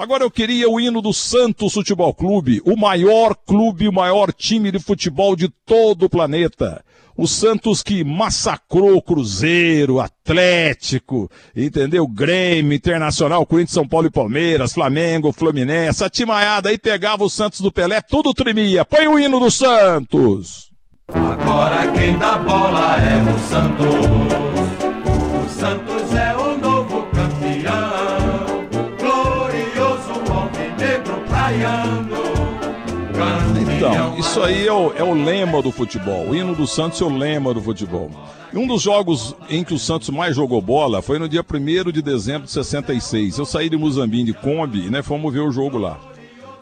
Agora eu queria o hino do Santos Futebol Clube, o maior clube, o maior time de futebol de todo o planeta. O Santos que massacrou o Cruzeiro, Atlético, entendeu? Grêmio, Internacional, Corinthians, São Paulo e Palmeiras, Flamengo, Fluminense, essa timaiada aí pegava o Santos do Pelé, tudo tremia. Põe o hino do Santos! Agora quem dá bola é o Santos. O Santos isso aí é o, é o lema do futebol. O hino do Santos é o lema do futebol. E um dos jogos em que o Santos mais jogou bola foi no dia 1 de dezembro de 66. Eu saí de Muzambinho de Kombi e né, fomos ver o jogo lá.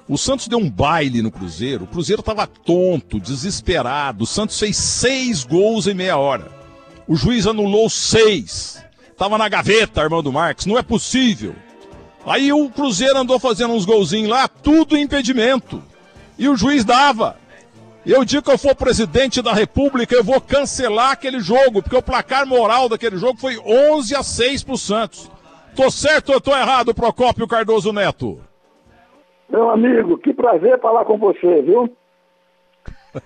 O Santos deu um baile no Cruzeiro. O Cruzeiro estava tonto, desesperado. O Santos fez seis gols em meia hora. O juiz anulou seis. Tava na gaveta, Armando Marques. Não é possível. Aí o Cruzeiro andou fazendo uns golzinhos lá, tudo impedimento. E o juiz dava. Eu digo que eu for presidente da República, eu vou cancelar aquele jogo, porque o placar moral daquele jogo foi 11 a 6 pro Santos. Tô certo ou tô errado, Procópio Cardoso Neto? Meu amigo, que prazer falar com você, viu?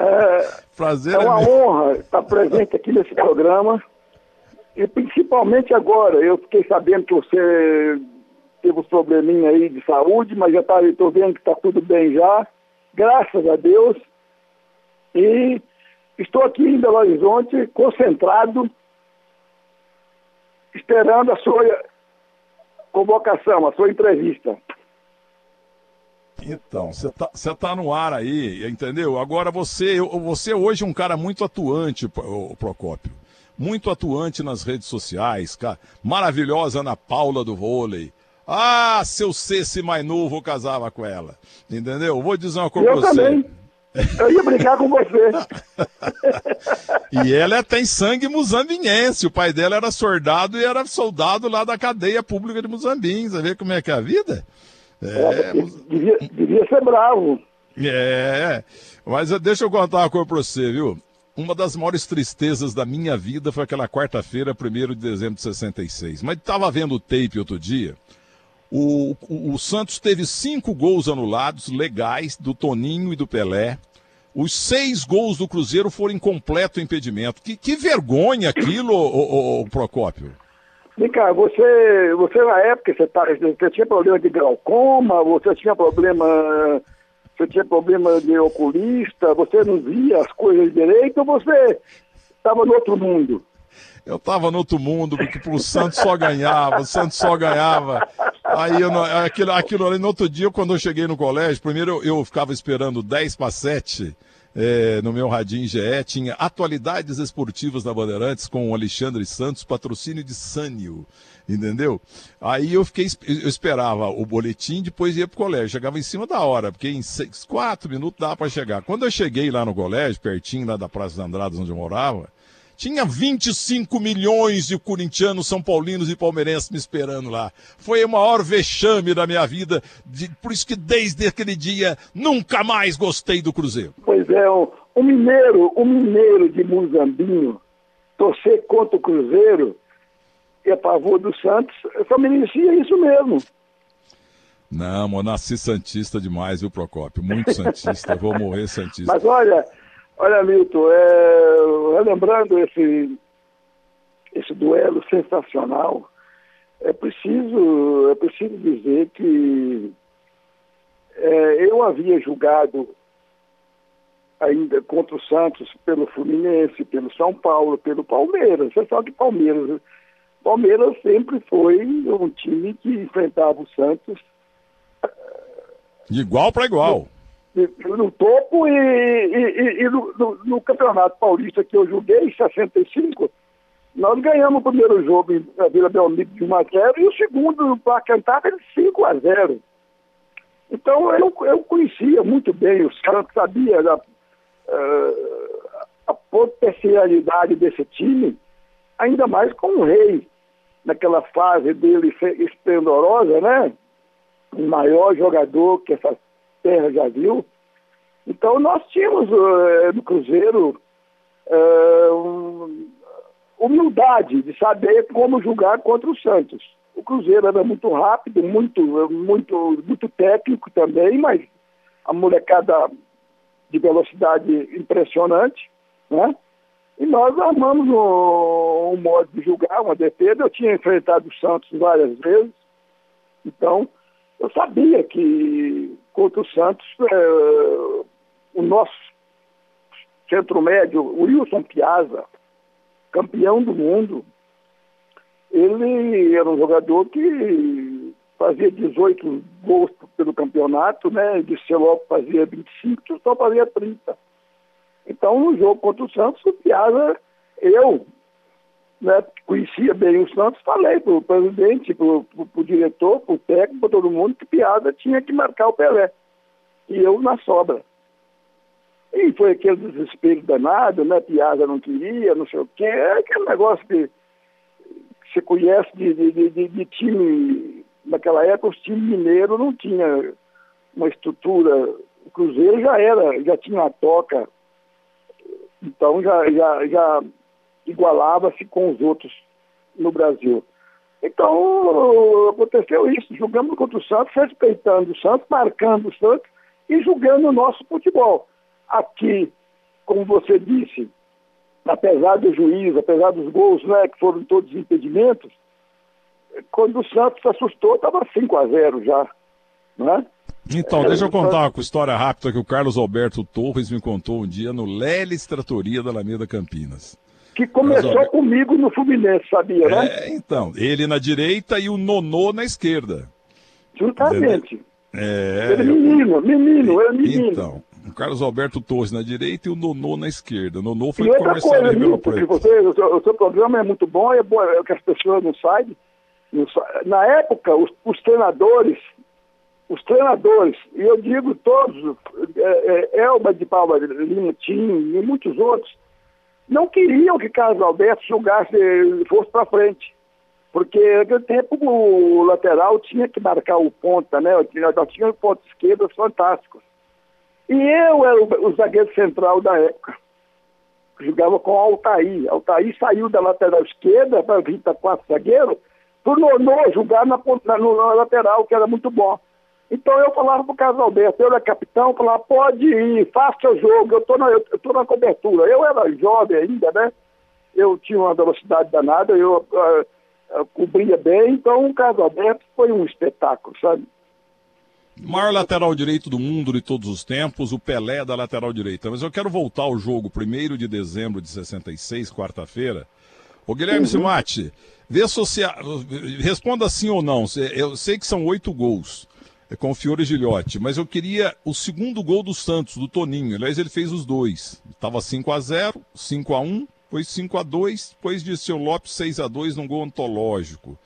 É, prazer é uma é honra estar presente aqui nesse programa. E principalmente agora, eu fiquei sabendo que você teve uns probleminha aí de saúde, mas já estou vendo que está tudo bem já. Graças a Deus. E estou aqui em Belo Horizonte, concentrado, esperando a sua convocação, a sua entrevista. Então, você tá, tá no ar aí, entendeu? Agora você, você hoje é um cara muito atuante, o Procópio. Muito atuante nas redes sociais, cara. Maravilhosa Ana Paula do vôlei. Ah, se eu fosse mais novo, eu casava com ela. Entendeu? Vou dizer uma coisa eu pra você. Também. Eu ia brincar com você. e ela tem sangue muzambinhense. O pai dela era soldado e era soldado lá da cadeia pública de Muzambinho. Você vê como é que é a vida? É, devia, devia ser bravo. É, mas deixa eu contar uma coisa pra você, viu? Uma das maiores tristezas da minha vida foi aquela quarta-feira, 1 de dezembro de 66. Mas estava vendo o tape outro dia. O, o, o, Santos teve cinco gols anulados, legais, do Toninho e do Pelé. Os seis gols do Cruzeiro foram em completo impedimento. Que, que vergonha aquilo, o, o, Procópio. Vem cá, você, você na época, você, tá, você tinha problema de glaucoma, você tinha problema, você tinha problema de oculista, você não via as coisas direito ou você estava no outro mundo? Eu estava no outro mundo, porque o Santos só ganhava, o Santos só ganhava. Aí eu, aquilo, aquilo ali, no outro dia, quando eu cheguei no colégio, primeiro eu, eu ficava esperando 10 para 7 é, no meu Radinho GE, tinha atualidades esportivas da Bandeirantes com o Alexandre Santos, patrocínio de Sânio, entendeu? Aí eu fiquei, eu esperava o boletim, depois ia pro colégio, chegava em cima da hora, porque em seis, quatro minutos dava para chegar. Quando eu cheguei lá no colégio, pertinho lá da Praça dos Andradas, onde eu morava, tinha 25 milhões de corintianos, são paulinos e palmeirenses me esperando lá. Foi o maior vexame da minha vida, de, por isso que desde aquele dia nunca mais gostei do Cruzeiro. Pois é, o, mineiro, o mineiro de Muzambinho, torcer contra o Cruzeiro e a favor do Santos, só merecia isso mesmo. Não, eu nasci santista demais, viu, Procópio? Muito santista, vou morrer santista. Mas olha, Olha, Milton, é, relembrando esse, esse duelo sensacional, é preciso, é preciso dizer que é, eu havia julgado ainda contra o Santos pelo Fluminense, pelo São Paulo, pelo Palmeiras. Você sabe que Palmeiras, Palmeiras sempre foi um time que enfrentava o Santos. De igual para igual no topo e, e, e no, no, no, Campeonato Paulista que eu joguei, em 65, nós ganhamos o primeiro jogo em Vila Belmiro de 1 a 0 e o segundo para cantar de 5 a 0. Então eu, eu conhecia muito bem o Santos, sabia da, uh, a potencialidade desse time, ainda mais com o Rei, naquela fase dele esplendorosa, né? O maior jogador que essa terra já viu. Então nós tínhamos uh, no Cruzeiro uh, um, humildade de saber como julgar contra o Santos. O Cruzeiro era muito rápido, muito, muito, muito técnico também, mas a molecada de velocidade impressionante, né? E nós armamos um, um modo de julgar, uma defesa. Eu tinha enfrentado o Santos várias vezes, então eu sabia que contra o Santos é, o nosso centro médio, o Wilson Piazza, campeão do mundo, ele era um jogador que fazia 18 gols pelo campeonato, né? De Celó fazia 25, só fazia 30. Então, no jogo contra o Santos, o Piazza, eu, né, conhecia bem o Santos, falei para o presidente, para o diretor, para o técnico, para todo mundo, que Piazza tinha que marcar o Pelé. E eu na sobra. E foi aquele desespero danado, né? Piazza não queria, não sei o quê. É aquele negócio que, você conhece de, de, de, de time. Naquela época, os times mineiros não tinham uma estrutura. O Cruzeiro já era, já tinha uma toca então já, já, já igualava-se com os outros no Brasil. Então aconteceu isso, jogamos contra o Santos, respeitando o Santos, marcando o Santos e julgando o nosso futebol. Aqui, como você disse, apesar do juiz, apesar dos gols, né, que foram todos impedimentos, quando o Santos se assustou, estava 5 a 0 já. Né? Então, deixa eu contar uma história rápida que o Carlos Alberto Torres me contou um dia no Leles Tratoria da Alameda Campinas. Que começou comigo no Fluminense, sabia, né? É, então, ele na direita e o Nonô na esquerda. Juntamente. É, ele é menino, menino, é menino. Então, o Carlos Alberto Torres na direita e o Nonô na esquerda. O Nonô foi e outra coisa, Nilo, porque você, o seu, o, seu, programa é muito bom, é bom é que as pessoas não sabem. Na época, os, os treinadores os treinadores, e eu digo todos, é, é, Elba de Palma Lima, Tim e muitos outros, não queriam que Carlos Alberto jogasse, fosse para frente. Porque naquele tempo o lateral tinha que marcar o ponta, né? Nós tínhamos pontos esquerdos fantásticos. E eu era o, o zagueiro central da época. Jogava com Altair. Altair saiu da lateral esquerda para vir para quatro zagueiro, tornou jogar na, na, na lateral, que era muito bom. Então eu falava para o Carlos Alberto, eu era capitão, falava, pode ir, faça o jogo, eu estou na, eu tô na cobertura. Eu era jovem ainda, né? Eu tinha uma velocidade danada, eu uh, uh, cobria bem, então o Carlos Alberto foi um espetáculo, sabe? Maior lateral direito do mundo de todos os tempos, o Pelé da lateral direita. Mas eu quero voltar ao jogo 1 de dezembro de 66, quarta-feira. Ô Guilherme uhum. Simati, vê se você... responda sim ou não. Eu sei que são oito gols. É com o Fiore Gilhote. Mas eu queria o segundo gol do Santos, do Toninho. Aliás, ele fez os dois. Estava 5 a 0 5 a 1 depois 5 a 2 depois de seu Lopes 6 a 2 num gol antológico.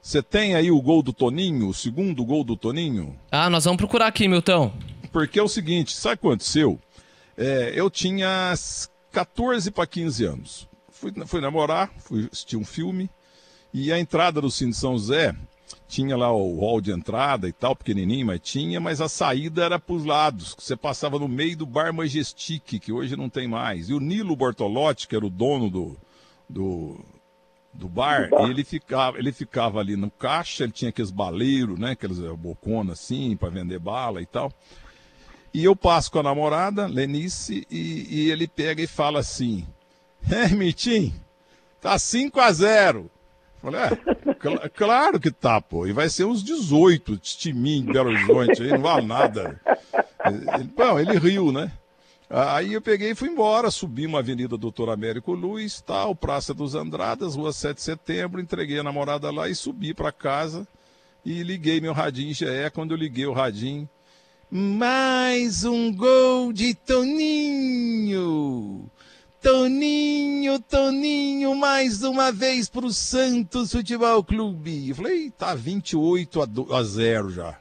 Você tem aí o gol do Toninho, o segundo gol do Toninho? Ah, nós vamos procurar aqui, Milton. Porque é o seguinte, sabe o que aconteceu? É, eu tinha 14 para 15 anos. Fui, fui namorar, fui assistir um filme, e a entrada do Cine São José tinha lá o hall de entrada e tal, pequenininho, mas tinha, mas a saída era para os lados. Você passava no meio do Bar Majestic, que hoje não tem mais. E o Nilo Bortolotti, que era o dono do, do, do bar, ele ficava, ele ficava ali no caixa, ele tinha aqueles baleiros, né, aqueles eh, boconas assim, para vender bala e tal. E eu passo com a namorada, Lenice, e, e ele pega e fala assim: É, Mitim, tá 5 a 0 Falei, é, cl claro que tá, pô. E vai ser uns 18 de Timim, Belo Horizonte, aí não vale nada. Ele, bom, ele riu, né? Aí eu peguei e fui embora, subi uma avenida Doutor Américo Luiz, tal, Praça dos Andradas, Rua 7 de Setembro, entreguei a namorada lá e subi para casa e liguei meu radinho GE. Quando eu liguei o radinho, mais um gol de Toninho! Toninho, Toninho, mais uma vez pro Santos Futebol Clube. Eu falei, tá 28 a, a 0 já.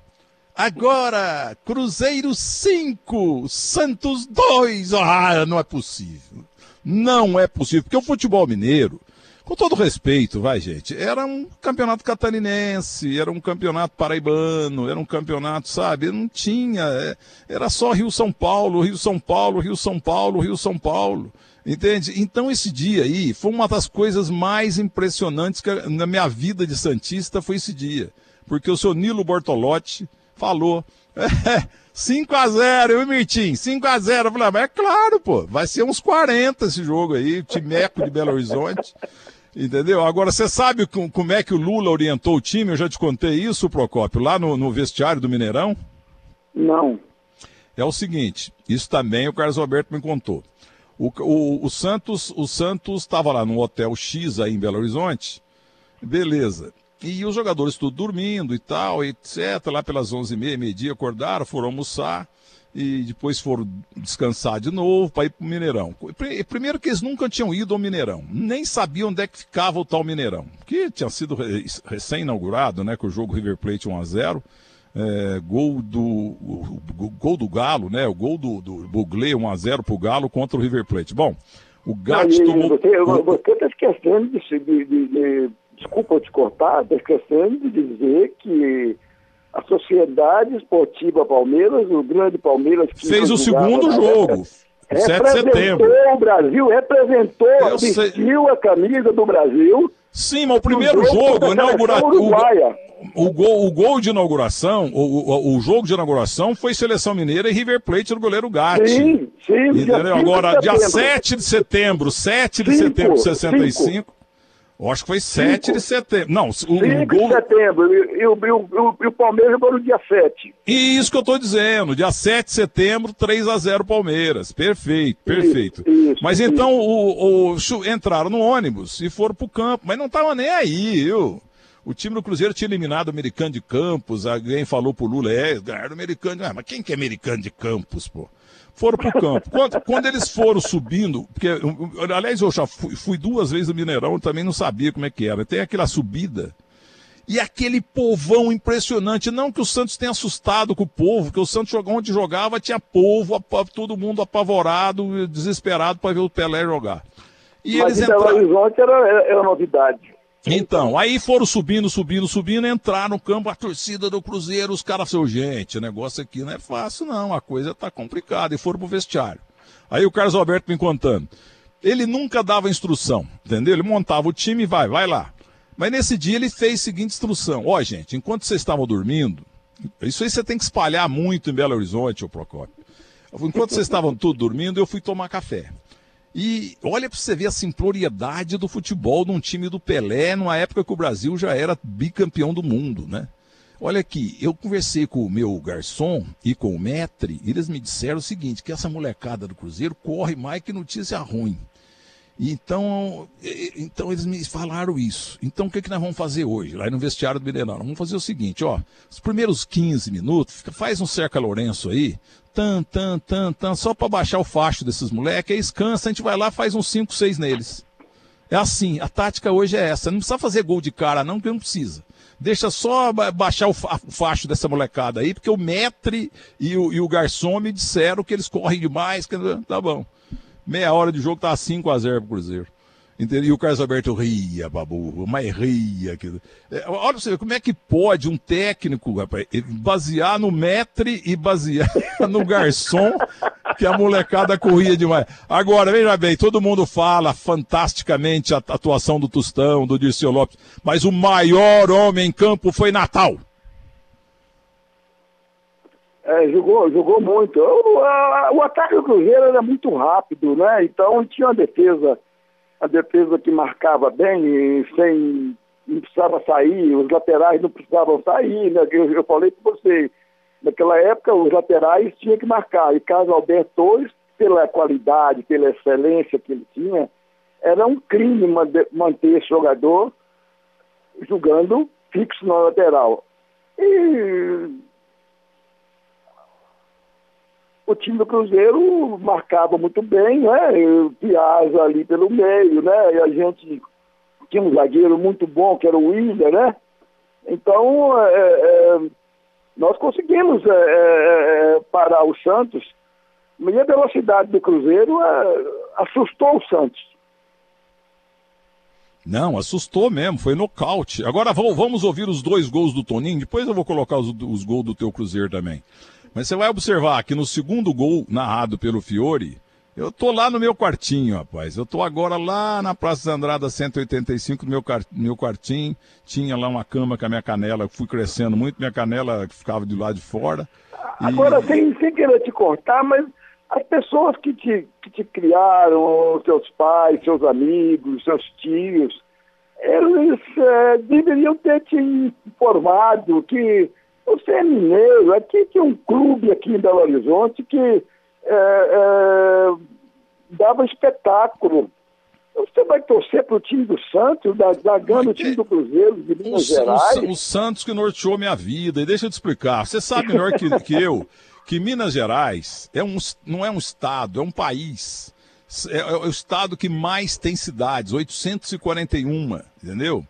Agora, Cruzeiro 5, Santos 2. Ah, não é possível. Não é possível, porque o futebol mineiro, com todo respeito, vai gente, era um campeonato catarinense, era um campeonato paraibano, era um campeonato, sabe, não tinha, é, era só Rio-São Paulo, Rio-São Paulo, Rio-São Paulo, Rio-São Paulo. Entende? Então esse dia aí foi uma das coisas mais impressionantes que na minha vida de Santista foi esse dia. Porque o seu Nilo Bortolotti falou. É, 5 a 0 eu e Mirtim, 5 a 0 Eu falei, ah, mas é claro, pô, vai ser uns 40 esse jogo aí, Timeco de Belo Horizonte. Entendeu? Agora, você sabe como é que o Lula orientou o time? Eu já te contei isso, Procópio, lá no, no vestiário do Mineirão? Não. É o seguinte, isso também o Carlos Alberto me contou. O, o, o Santos o Santos estava lá no Hotel X aí em Belo Horizonte, beleza. E os jogadores tudo dormindo e tal, etc. Lá pelas 11h30, meio-dia, acordaram, foram almoçar e depois foram descansar de novo para ir para o Mineirão. Primeiro que eles nunca tinham ido ao Mineirão, nem sabiam onde é que ficava o tal Mineirão, que tinha sido recém-inaugurado, né, com o jogo River Plate 1 a 0 é, gol do o, o, gol do Galo, né, o gol do, do Buglé 1 a 0 para o Galo contra o River Plate. Bom, o Gatti tomou... Você está esquecendo de, de, de, de, desculpa te cortar, está esquecendo de dizer que a Sociedade Esportiva Palmeiras, o grande Palmeiras... Fez o segundo jogo. 7 de setembro. o Brasil, representou, Eu vestiu sei. a camisa do Brasil. Sim, mas o primeiro jogo, jogo inaugurado. O, o, gol, o gol de inauguração, o, o, o, jogo de inauguração foi Seleção Mineira e River Plate do goleiro Gatti. Sim, sim. Entendeu? Agora, dia 7 de setembro, 7 de cinco, setembro de 65. Cinco. Eu acho que foi 7 de setembro. Não, o, 5 o gol... de setembro. E, o, o, o Palmeiras jogou no dia 7. E isso que eu estou dizendo. Dia 7 de setembro, 3 a 0 Palmeiras. Perfeito, perfeito. Isso, isso, mas então o, o, entraram no ônibus e foram pro campo. Mas não tava nem aí, viu? O time do Cruzeiro tinha eliminado o americano de Campos. Alguém falou pro Lula, é, ganharam o americano. Ah, mas quem que é americano de Campos, pô? Foram para o campo. Quando, quando, eles foram subindo, porque, aliás, eu já fui, fui, duas vezes no Mineirão, também não sabia como é que era. Tem aquela subida. E aquele povão impressionante. Não que o Santos tenha assustado com o povo, que o Santos onde jogava tinha povo, todo mundo apavorado, desesperado para ver o Pelé jogar. E Mas eles entraram... Belo Horizonte era, era novidade. Então, aí foram subindo, subindo, subindo, entraram no campo, a torcida do Cruzeiro, os caras falaram, gente, o negócio aqui não é fácil não, a coisa tá complicada, e foram pro vestiário. Aí o Carlos Alberto me contando, ele nunca dava instrução, entendeu? Ele montava o time e vai, vai lá. Mas nesse dia ele fez a seguinte instrução, ó oh, gente, enquanto vocês estavam dormindo, isso aí você tem que espalhar muito em Belo Horizonte, ô Procópio. Enquanto vocês estavam tudo dormindo, eu fui tomar café. E olha para você ver a simploriedade do futebol num time do Pelé, numa época que o Brasil já era bicampeão do mundo, né? Olha aqui, eu conversei com o meu garçom e com o metre, e eles me disseram o seguinte, que essa molecada do Cruzeiro corre mais que notícia ruim. Então, então eles me falaram isso. Então o que, que nós vamos fazer hoje, lá no vestiário do Mineirão? Vamos fazer o seguinte, ó, os primeiros 15 minutos, faz um cerca Lourenço aí, tan, tan, tan, tan, só para baixar o facho desses moleques, aí descansa, a gente vai lá faz uns 5, 6 neles. É assim, a tática hoje é essa. Não precisa fazer gol de cara, não, porque não precisa. Deixa só baixar o facho dessa molecada aí, porque o Metre e o, e o Garçom me disseram que eles correm demais, que tá bom. Meia hora de jogo tá 5 a 0 pro Cruzeiro. Entendeu? E o Carlos Alberto ria, babu, mas ria. É, olha você como é que pode um técnico, rapaz, basear no metre e basear no garçom, que a molecada corria demais. Agora, veja bem, todo mundo fala fantasticamente a atuação do Tostão, do Dirceu Lopes, mas o maior homem em campo foi Natal. É, jogou, jogou muito. O, a, o ataque do Cruzeiro era muito rápido, né? Então tinha uma defesa a defesa que marcava bem, sem não precisava sair, os laterais não precisavam sair, né? Eu, eu falei para você, naquela época os laterais tinham que marcar, e caso Alberto Torres, pela qualidade, pela excelência que ele tinha, era um crime manter esse jogador jogando fixo na lateral. E o time do Cruzeiro marcava muito bem, né? Piazza ali pelo meio, né? E a gente tinha um zagueiro muito bom, que era o William, né? Então, é, é, nós conseguimos é, é, é parar o Santos, e a velocidade do Cruzeiro é, assustou o Santos. Não, assustou mesmo, foi nocaute. Agora vamos ouvir os dois gols do Toninho, depois eu vou colocar os, os gols do teu Cruzeiro também. Mas você vai observar que no segundo gol narrado pelo Fiore, Eu tô lá no meu quartinho, rapaz. Eu tô agora lá na Praça Andrada 185, no meu, meu quartinho. Tinha lá uma cama com a minha canela, fui crescendo muito, minha canela ficava de lado de fora. Agora, e... sem, sem querer te cortar, mas as pessoas que te, que te criaram, seus pais, seus amigos, seus tios, eles é, deveriam ter te informado que você é mineiro, aqui tem um clube aqui em Belo Horizonte que é, é, dava espetáculo. Você vai torcer para o time do Santos, da, da Gana, o time do Cruzeiro, de Minas o, Gerais? O, o, Santos que norteou minha vida. E deixa eu te explicar. Você sabe melhor que, que eu que Minas Gerais é um, não é um estado, é um país. É, é o estado que mais tem cidades, 841, entendeu?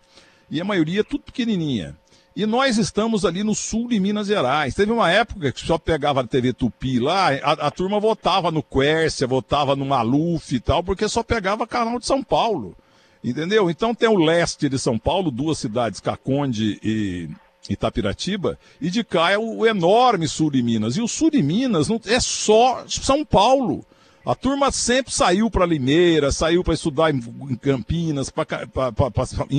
E a maioria é tudo pequenininha. E nós estamos ali no sul de Minas Gerais. Teve uma época que só pegava a TV Tupi lá, a, a turma votava no Quércia, votava no Maluf e tal, porque só pegava canal de São Paulo. Entendeu? Então tem o leste de São Paulo, duas cidades, Caconde e Itapiratiba, e de cá é o enorme sul de Minas. E o sul de Minas não, é só São Paulo. A turma sempre saiu para Limeira, saiu para estudar em, Campinas, pra, pra, pra,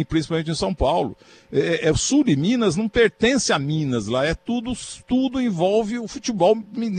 principalmente em São Paulo. É, é, o sul de Minas não pertence a Minas lá, é tudo, tudo envolve o futebol,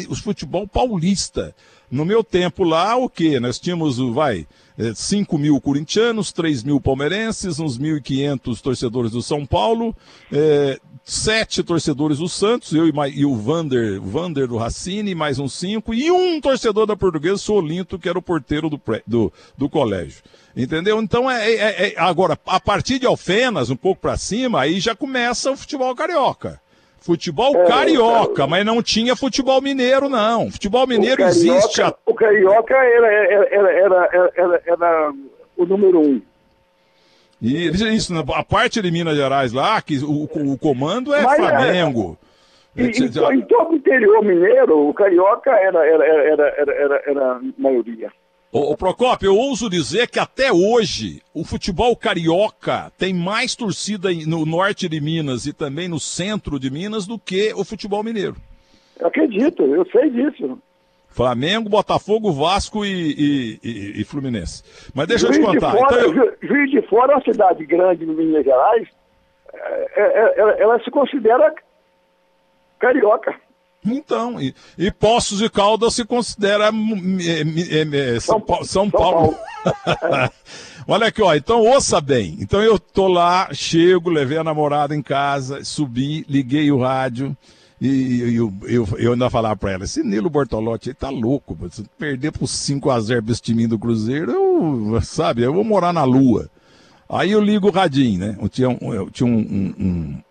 o futebol paulista. No meu tempo lá, o quê? Nós tínhamos, vai, 5 é, mil corintianos, 3 mil palmeirenses, uns 1.500 torcedores do São Paulo, é, sete torcedores do Santos, eu e, e o Vander, Vander do Racine, mais uns cinco, e um torcedor da Portuguesa, Solinto, que era o porteiro do, do, do colégio. Entendeu? Então, é, é, é, agora, a partir de Alfenas, um pouco para cima, aí já começa o futebol carioca. Futebol é, carioca, mas não tinha futebol mineiro, não. Futebol mineiro carioca, existe. A... O carioca era, era, era, era, era o número um. E isso, a parte de Minas Gerais lá, que o, o comando é Mas, é, Flamengo. É, em, em, todo o interior mineiro, o carioca era, era, era, era, era, era a maioria. Ô, ô Procópio, eu ouso dizer que até hoje o futebol carioca tem mais torcida no norte de Minas e também no centro de Minas do que o futebol mineiro. Eu acredito, eu sei disso. Flamengo, Botafogo, Vasco e, e, e, e Fluminense. Mas deixa Juiz eu te contar. De fora, então, eu... Juiz de Fora é uma cidade grande no Minas Gerais. É, é, é, ela se considera carioca. Então, e, e Poços de Caldas se considera é, é, São, São, São, Paulo. Paulo. Olha aqui, ó, então ouça bem. Então eu tô lá, chego, levei a namorada em casa, subi, liguei o rádio. E eu, eu, eu ainda falava pra ela, esse Nilo Bortolotti aí tá louco, se perder por 5x0 pra esse time do Cruzeiro, eu, sabe, eu vou morar na lua. Aí eu ligo o radinho, né? Eu tinha eu tinha um, um, um,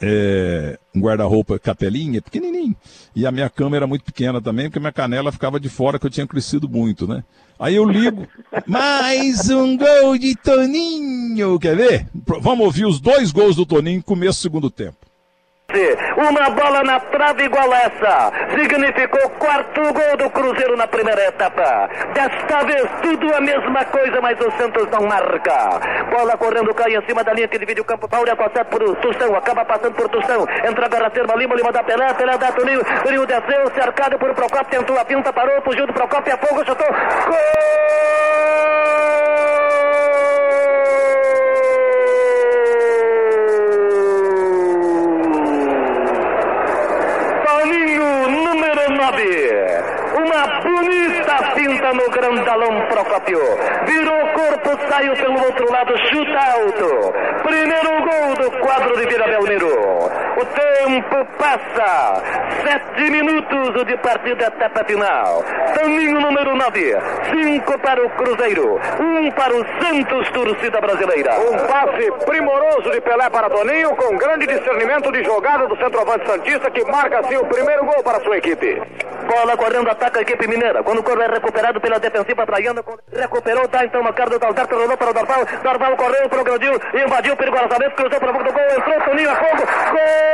é, um guarda-roupa capelinha, pequenininho. E a minha cama era muito pequena também, porque minha canela ficava de fora, que eu tinha crescido muito, né? Aí eu ligo, mais um gol de Toninho, quer ver? Vamos ouvir os dois gols do Toninho começo do segundo tempo. Uma bola na trave igual essa. Significou quarto gol do Cruzeiro na primeira etapa. Desta vez tudo a mesma coisa, mas o Santos não marca. Bola correndo, cai em cima da linha que divide o campo. Paulo é por Tustão, acaba passando por Tustão. Entra a Berraterma, Lima, Lima da Pelé, Pelé da Toninho. Toninho desceu, cercado por Procopio, tentou a pinta, parou, fugiu do Procopio, é fogo, chutou. Gol! Uma bonita finta no Virou corpo, saiu pelo outro lado, chuta alto. Primeiro gol do quadro de Vila Belmiro. O tempo passa. Sete minutos de partida, etapa final. Taninho número 9. Cinco para o Cruzeiro. Um para o Santos, torcida brasileira. Um passe primoroso de Pelé para Toninho, com grande discernimento de jogada do centroavante Santista, que marca assim o primeiro gol para a sua equipe. Bola correndo, ataca a equipe mineira. Quando o corpo é recuperado pela defensiva Traiana, recuperou, tá então marcado do Calderto, rolou para o Dorval. Dorval correu, progrediu, invadiu perigosamente, cruzou para o do gol, entrou, Toninho a fogo. Gol!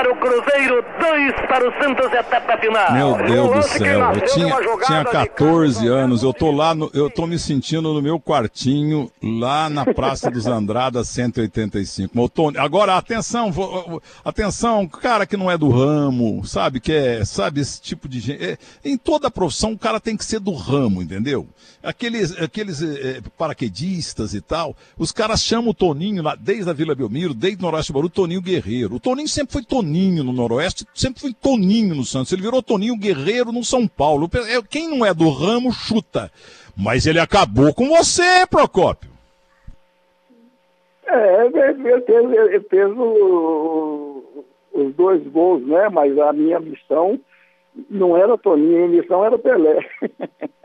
para o Cruzeiro, 2 para o Santos, etapa final. Meu Deus do céu, eu tinha, tinha de 14 campo, anos, eu tô lá, no- eu tô me sentindo no meu quartinho, lá na Praça dos Andradas 185. Ô, Tony, agora, atenção, atenção, cara que não é do ramo, sabe, que é, sabe, esse tipo de gente, é, em toda profissão o cara tem que ser do ramo, entendeu? Aqueles, aqueles eh, paraquedistas e tal, os caras chamam o Toninho, lá, desde a Vila Belmiro, desde o Noroeste do Bauru, Toninho Guerreiro. O Toninho sempre foi Toninho no Noroeste, sempre foi Toninho no Santos. Ele virou Toninho Guerreiro no São Paulo. É, Quem não é do ramo, chuta. Mas ele acabou com você, Procópio. É, ele, ele fez, ele fez o- os dois gols, né? Mas a minha missão não era Toninho, a minha missão era Pelé.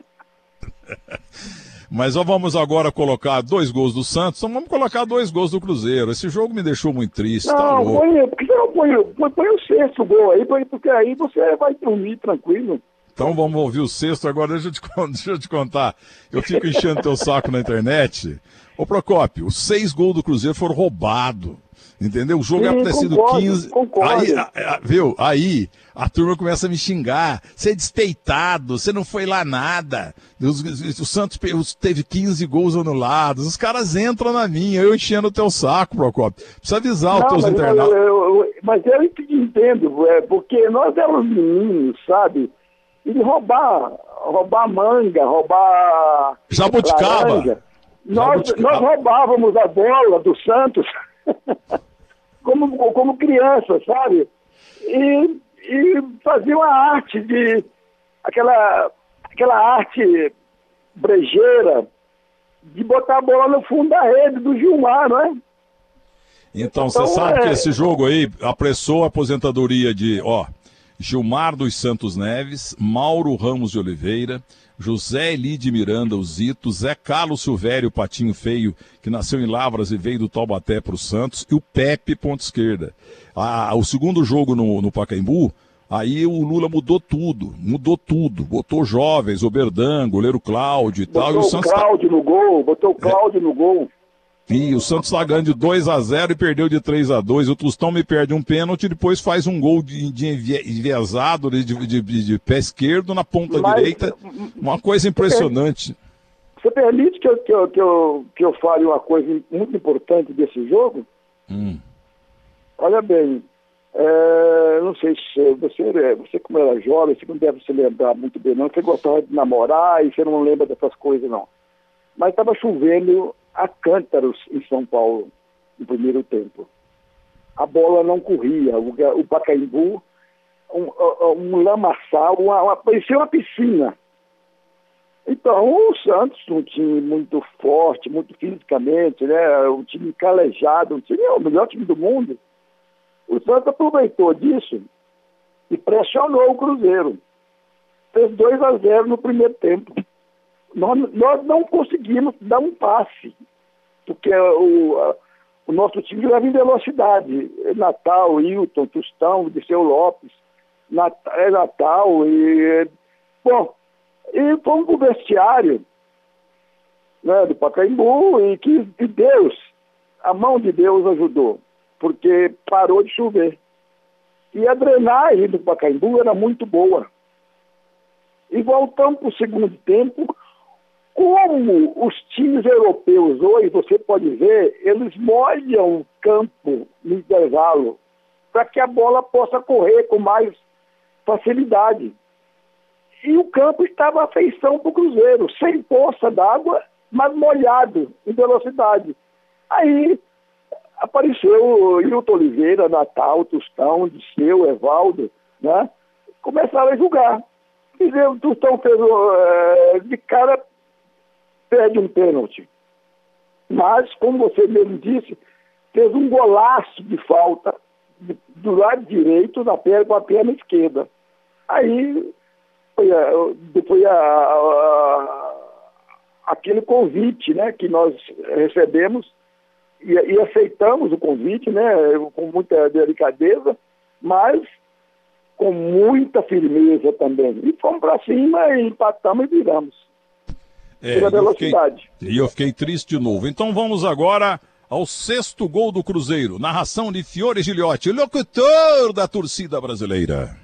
Mas ó, vamos agora colocar dois gols do Santos, então vamos colocar dois gols do Cruzeiro. Esse jogo me deixou muito triste, tá Não, louco. põe, por que você não põe, põe, põe o sexto gol aí, porque aí você vai dormir tranquilo. Então vamos ouvir o sexto agora, deixa eu te, deixa eu te contar. Eu fico enchendo teu saco na internet. Ô Procópio, os seis gols do Cruzeiro foram roubados. Entendeu? O jogo Sim, era ter sido concordo, 15. concordo. Aí, a- a- viu? Aí a turma começa a me xingar. Você é despeitado, você não foi lá nada. Os- os- o Santos os- teve 15 gols anulados. Os caras entram na minha, eu enchendo o teu saco, Procópio. Precisa avisar os Não, teus mas, eu, internautas. eu- eu- mas eu te entendo, é, porque nós éramos meninos, sabe? E de roubar, roubar manga, roubar Jabuticaba. laranja. Nós, Jabuticaba. nós roubávamos a bola do Santos como, como criança, sabe? E, e fazia uma arte de aquela, aquela arte brejeira de botar a bola no fundo da rede do Gilmar, não é? Então, você Então, sabe é- que esse jogo aí apressou a aposentadoria de, ó, Gilmar dos Santos Neves, Mauro Ramos de Oliveira, José Eli de Miranda, o Zito, Zé Carlos Silvério, Patinho Feio, que nasceu em Lavras e veio do Taubaté para o Santos, e o Pepe, ponta esquerda. Ah, o segundo jogo no, no Pacaembu, aí o Lula mudou tudo, mudou tudo. Botou jovens, Oberdan, goleiro Cláudio e tal, e Botou o o Santos tá- Cláudio no gol, botou o Cláudio no gol. E o Santos tá ganhando de 2 a 0 e perdeu de 3 a 2 O Tostão me perde um pênalti e depois faz um gol de, de envie- enviesado de, de, de- de pé esquerdo na ponta Mas- direita. Uma coisa impressionante. Você permite que eu, que, eu, que, eu, que eu fale uma coisa muito importante desse jogo? Hum. Olha bem, é, não sei se você, você como era jovem, você não deve se lembrar muito bem não, você gostava de namorar e você não lembra dessas coisas não. Mas estava chovendo a cântaros em São Paulo no primeiro tempo. A bola não corria, o, o Pacaembu, um, um lamaçal, uma, uma, parecia uma piscina. Então, o Santos, um time muito forte, muito fisicamente, né? um time calejado, um time é o melhor time do mundo. O Santos aproveitou disso e pressionou o Cruzeiro. Fez 2 a 0 no primeiro tempo. Nós, nós não conseguimos dar um passe, porque o, a- o nosso time jogava em velocidade. Natal, Hilton, Tostão, Disseu Lopes, Nat- é Natal e. Bom, e fomos para o vestiário né, do Pacaembu e que e Deus, a mão de Deus ajudou, porque parou de chover. E a drenagem do Pacaembu era muito boa. E voltamos para o segundo tempo, como os times europeus hoje, você pode ver, eles molham o campo no intervalo para que a bola possa correr com mais facilidade. E o campo estava à feição para o Cruzeiro, sem poça d'água, mas molhado, em velocidade. Aí apareceu Hilton Oliveira, Natal, Tostão, Disseu, Evaldo, né? Começaram a julgar. O Tostão fez eh, de cara, perde um pênalti. Mas, como você mesmo disse, fez um golaço de falta do lado direito na perna, com a perna esquerda. Aí foi, a, foi a- a- aquele convite né, que nós recebemos e, e aceitamos o convite né, com muita delicadeza, mas com muita firmeza também. E fomos para cima, e empatamos e viramos. É, Pela eu fiquei- velocidade. E eu fiquei triste de novo. Então vamos agora ao sexto gol do Cruzeiro. Narração de Fiore Giliotti, locutor da torcida brasileira.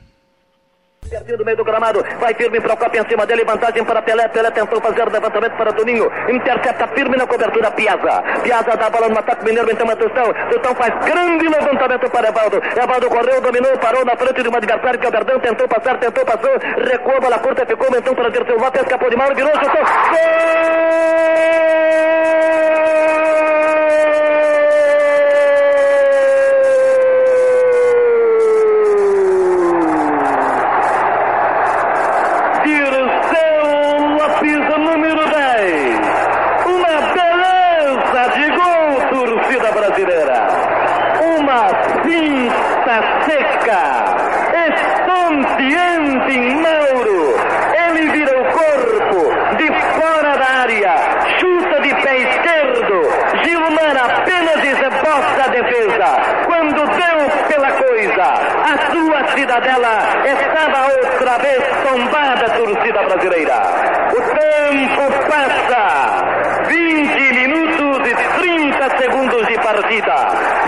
Pertinho do meio do gramado, vai firme para o copo em cima dele, vantagem para Pelé, Pelé tentou fazer o levantamento para Toninho, intercepta firme na cobertura Piazza, Piazza dá a bola no ataque mineiro, então a Tostão, Tostão faz grande levantamento para Evaldo, Evaldo correu, dominou, parou na frente de um adversário que é o Verdão, tentou passar, tentou, passou, recuou, bola curta, ficou, então para Dirceu Lopes, escapou de mal, virou, chutou, Dirceu Lopes, número 10. Uma beleza de gol, torcida brasileira. Uma cinta seca, estonteante em Mauro. Ele vira o corpo de fora da área, chuta de pé esquerdo. Gilmar apenas esboça a defesa. Quando deu pela coisa, a sua cidadela estava outra vez tombada, torcida brasileira. O tempo passa. 20 minutos e 30 segundos de partida.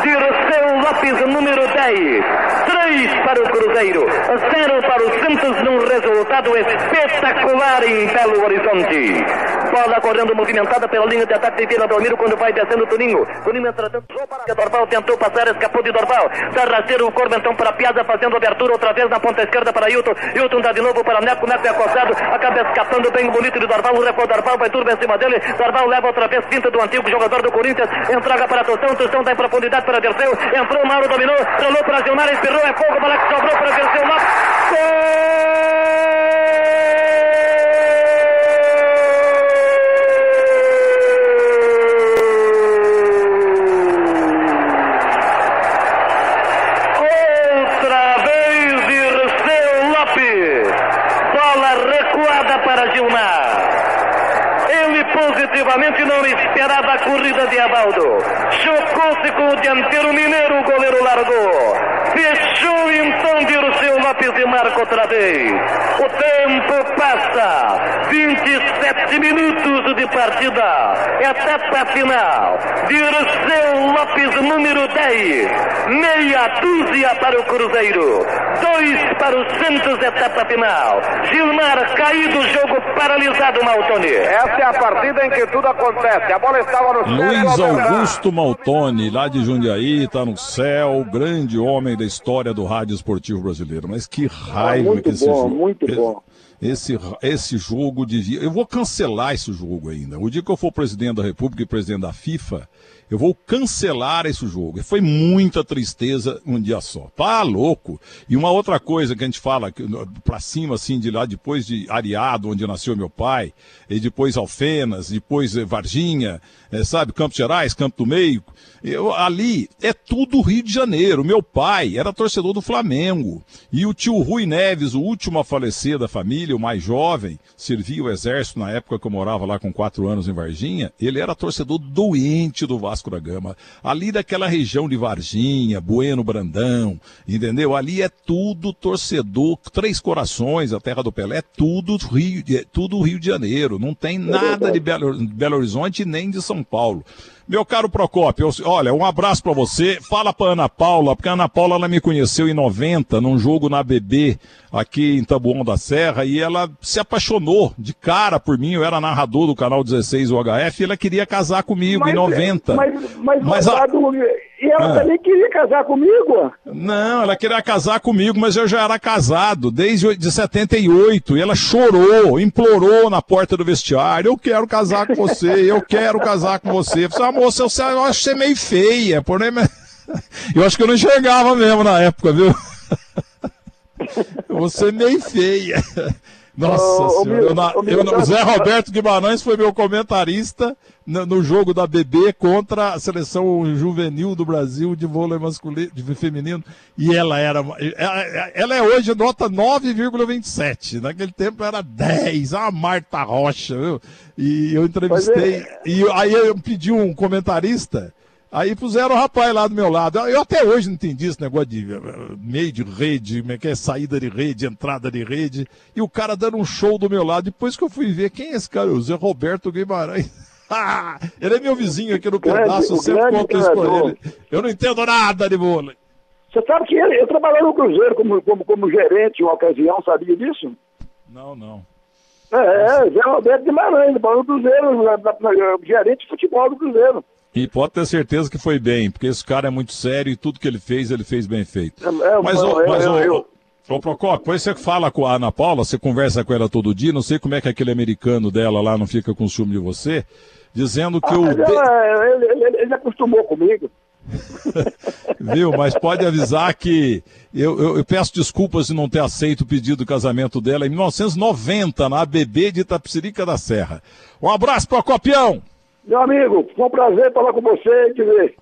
Dirceu Lopes, número 10. 3 para o Cruzeiro, 0 para o Santos num resultado espetacular em Belo Horizonte. Bola correndo movimentada pela linha de ataque de Vila Belmiro quando vai descendo o Toninho. Toninho entra dentro. Dorval tentou passar, escapou de Dorval. Sarraceiro, o corpo então para Piazza fazendo abertura outra vez na ponta esquerda para Hilton. Hilton dá de novo para Neco, Neco é acostado, acaba escapando bem bonito de Dorval. O recorde Dorval vai turbo em cima dele. Dorval leva outra vez pinta do antigo jogador do Corinthians. Entrega para Tostão, Tostão dá em profundidade para Dirceu. Entrou, Mauro dominou, rolou para Gilmar, espirrou, é fogo, bola que sobrou para Dirceu Lopes. Outra vez Dirceu Lopes. Bola recuada para Gilmar. Ele positivamente não esperava a corrida de Abaldo. Chocou-se com o dianteiro mineiro, o goleiro largou. Fechou então Dirceu Lopes e marca outra vez. O tempo passa. 27 minutos de partida. Etapa final. Dirceu Lopes, número 10. Meia dúzia para o Cruzeiro. Dois para o Santos, etapa final. Gilmar caído, jogo paralisado, Maltoni. Essa é a partida em que tudo acontece. A bola estava no céu. Luiz. Augusto Maltoni, lá de Jundiaí, tá no céu, grande homem da história do rádio esportivo brasileiro. Mas que raiva muito que esse bom, jogo. muito esse- bom. Esse, esse jogo devia. Eu vou cancelar esse jogo ainda. O dia que eu for presidente da República e presidente da FIFA, eu vou cancelar esse jogo. E foi muita tristeza um dia só. Tá louco. E uma outra coisa que a gente fala, pra cima, assim, de lá, depois de Ariado, onde nasceu meu pai, e depois Alfenas, depois eh, Varginha, eh, sabe, Campos Gerais, Campo do Meio. Eu, ali é tudo Rio de Janeiro. Meu pai era torcedor do Flamengo. E o tio Rui Neves, o último a falecer da família, o mais jovem, servia o exército na época que eu morava lá com quatro anos em Varginha. Ele era torcedor doente do Vasco da Gama. Ali daquela região de Varginha, Bueno Brandão, entendeu? Ali é tudo torcedor, Três Corações, a terra do Pelé, é tudo Rio, é tudo Rio de Janeiro. Não tem nada de Belo, Belo Horizonte nem de São Paulo. Meu caro Procópio, olha, um abraço pra você. Fala pra Ana Paula, porque a Ana Paula ela me conheceu em 90, num jogo na BB, aqui em Tabuão da Serra, e ela se apaixonou de cara por mim. Eu era narrador do canal 16 UHF e ela queria casar comigo em 90. Mas, mas, Mas a- soldado, e ela Ah. também queria casar comigo? Não, ela queria casar comigo, mas eu já era casado desde de 78. E ela chorou, implorou na porta do vestiário: Eu quero casar com você, eu quero casar com você. Eu falei, ah, moça, eu, eu acho você meio feia. Porém, eu acho que eu não enxergava mesmo na época, viu? Você é meio feia. Nossa ô, senhora. Eu na- eu o Zé Roberto Guimarães foi meu comentarista no, no jogo da BB contra a seleção juvenil do Brasil de vôlei masculino, de feminino. E ela era. Ela, ela é hoje nota 9,27. Naquele tempo era 10. A Marta Rocha, viu? E eu entrevistei. Mas E aí eu pedi um comentarista. Aí puseram o rapaz lá do meu lado. Eu até hoje não entendi esse negócio de eh, meio de rede, como é que é saída de rede, entrada de rede. E o cara dando um show do meu lado. Depois que eu fui ver quem é esse cara, o Zé Roberto Guimarães. ele é meu vizinho aqui no pedaço, eu sempre conto isso pra ele. Eu não entendo nada de vôlei. Você sabe que ele, eu trabalhei no Cruzeiro como, como, como gerente uma ocasião, sabia disso? Não, não. É, Zé Roberto Guimarães, no Cruzeiro, na, na, na, gerente de futebol do Cruzeiro. E pode ter certeza que foi bem, porque esse cara é muito sério e tudo que ele fez, ele fez bem feito. É, é, mas, é, ô, mas, ô, ô, Procopio, depois você fala com a Ana Paula, você conversa com ela todo dia, não sei como é que aquele americano dela lá não fica com ciúme de você, dizendo que ah, o... Ela, ele, ele, ele acostumou comigo. Viu? Mas pode avisar que eu, eu, eu, peço desculpas de não ter aceito o pedido do casamento dela em 1990, na ABB de Itapsirica da Serra. Um abraço para Copião! Meu amigo, foi um prazer falar com você e te ver.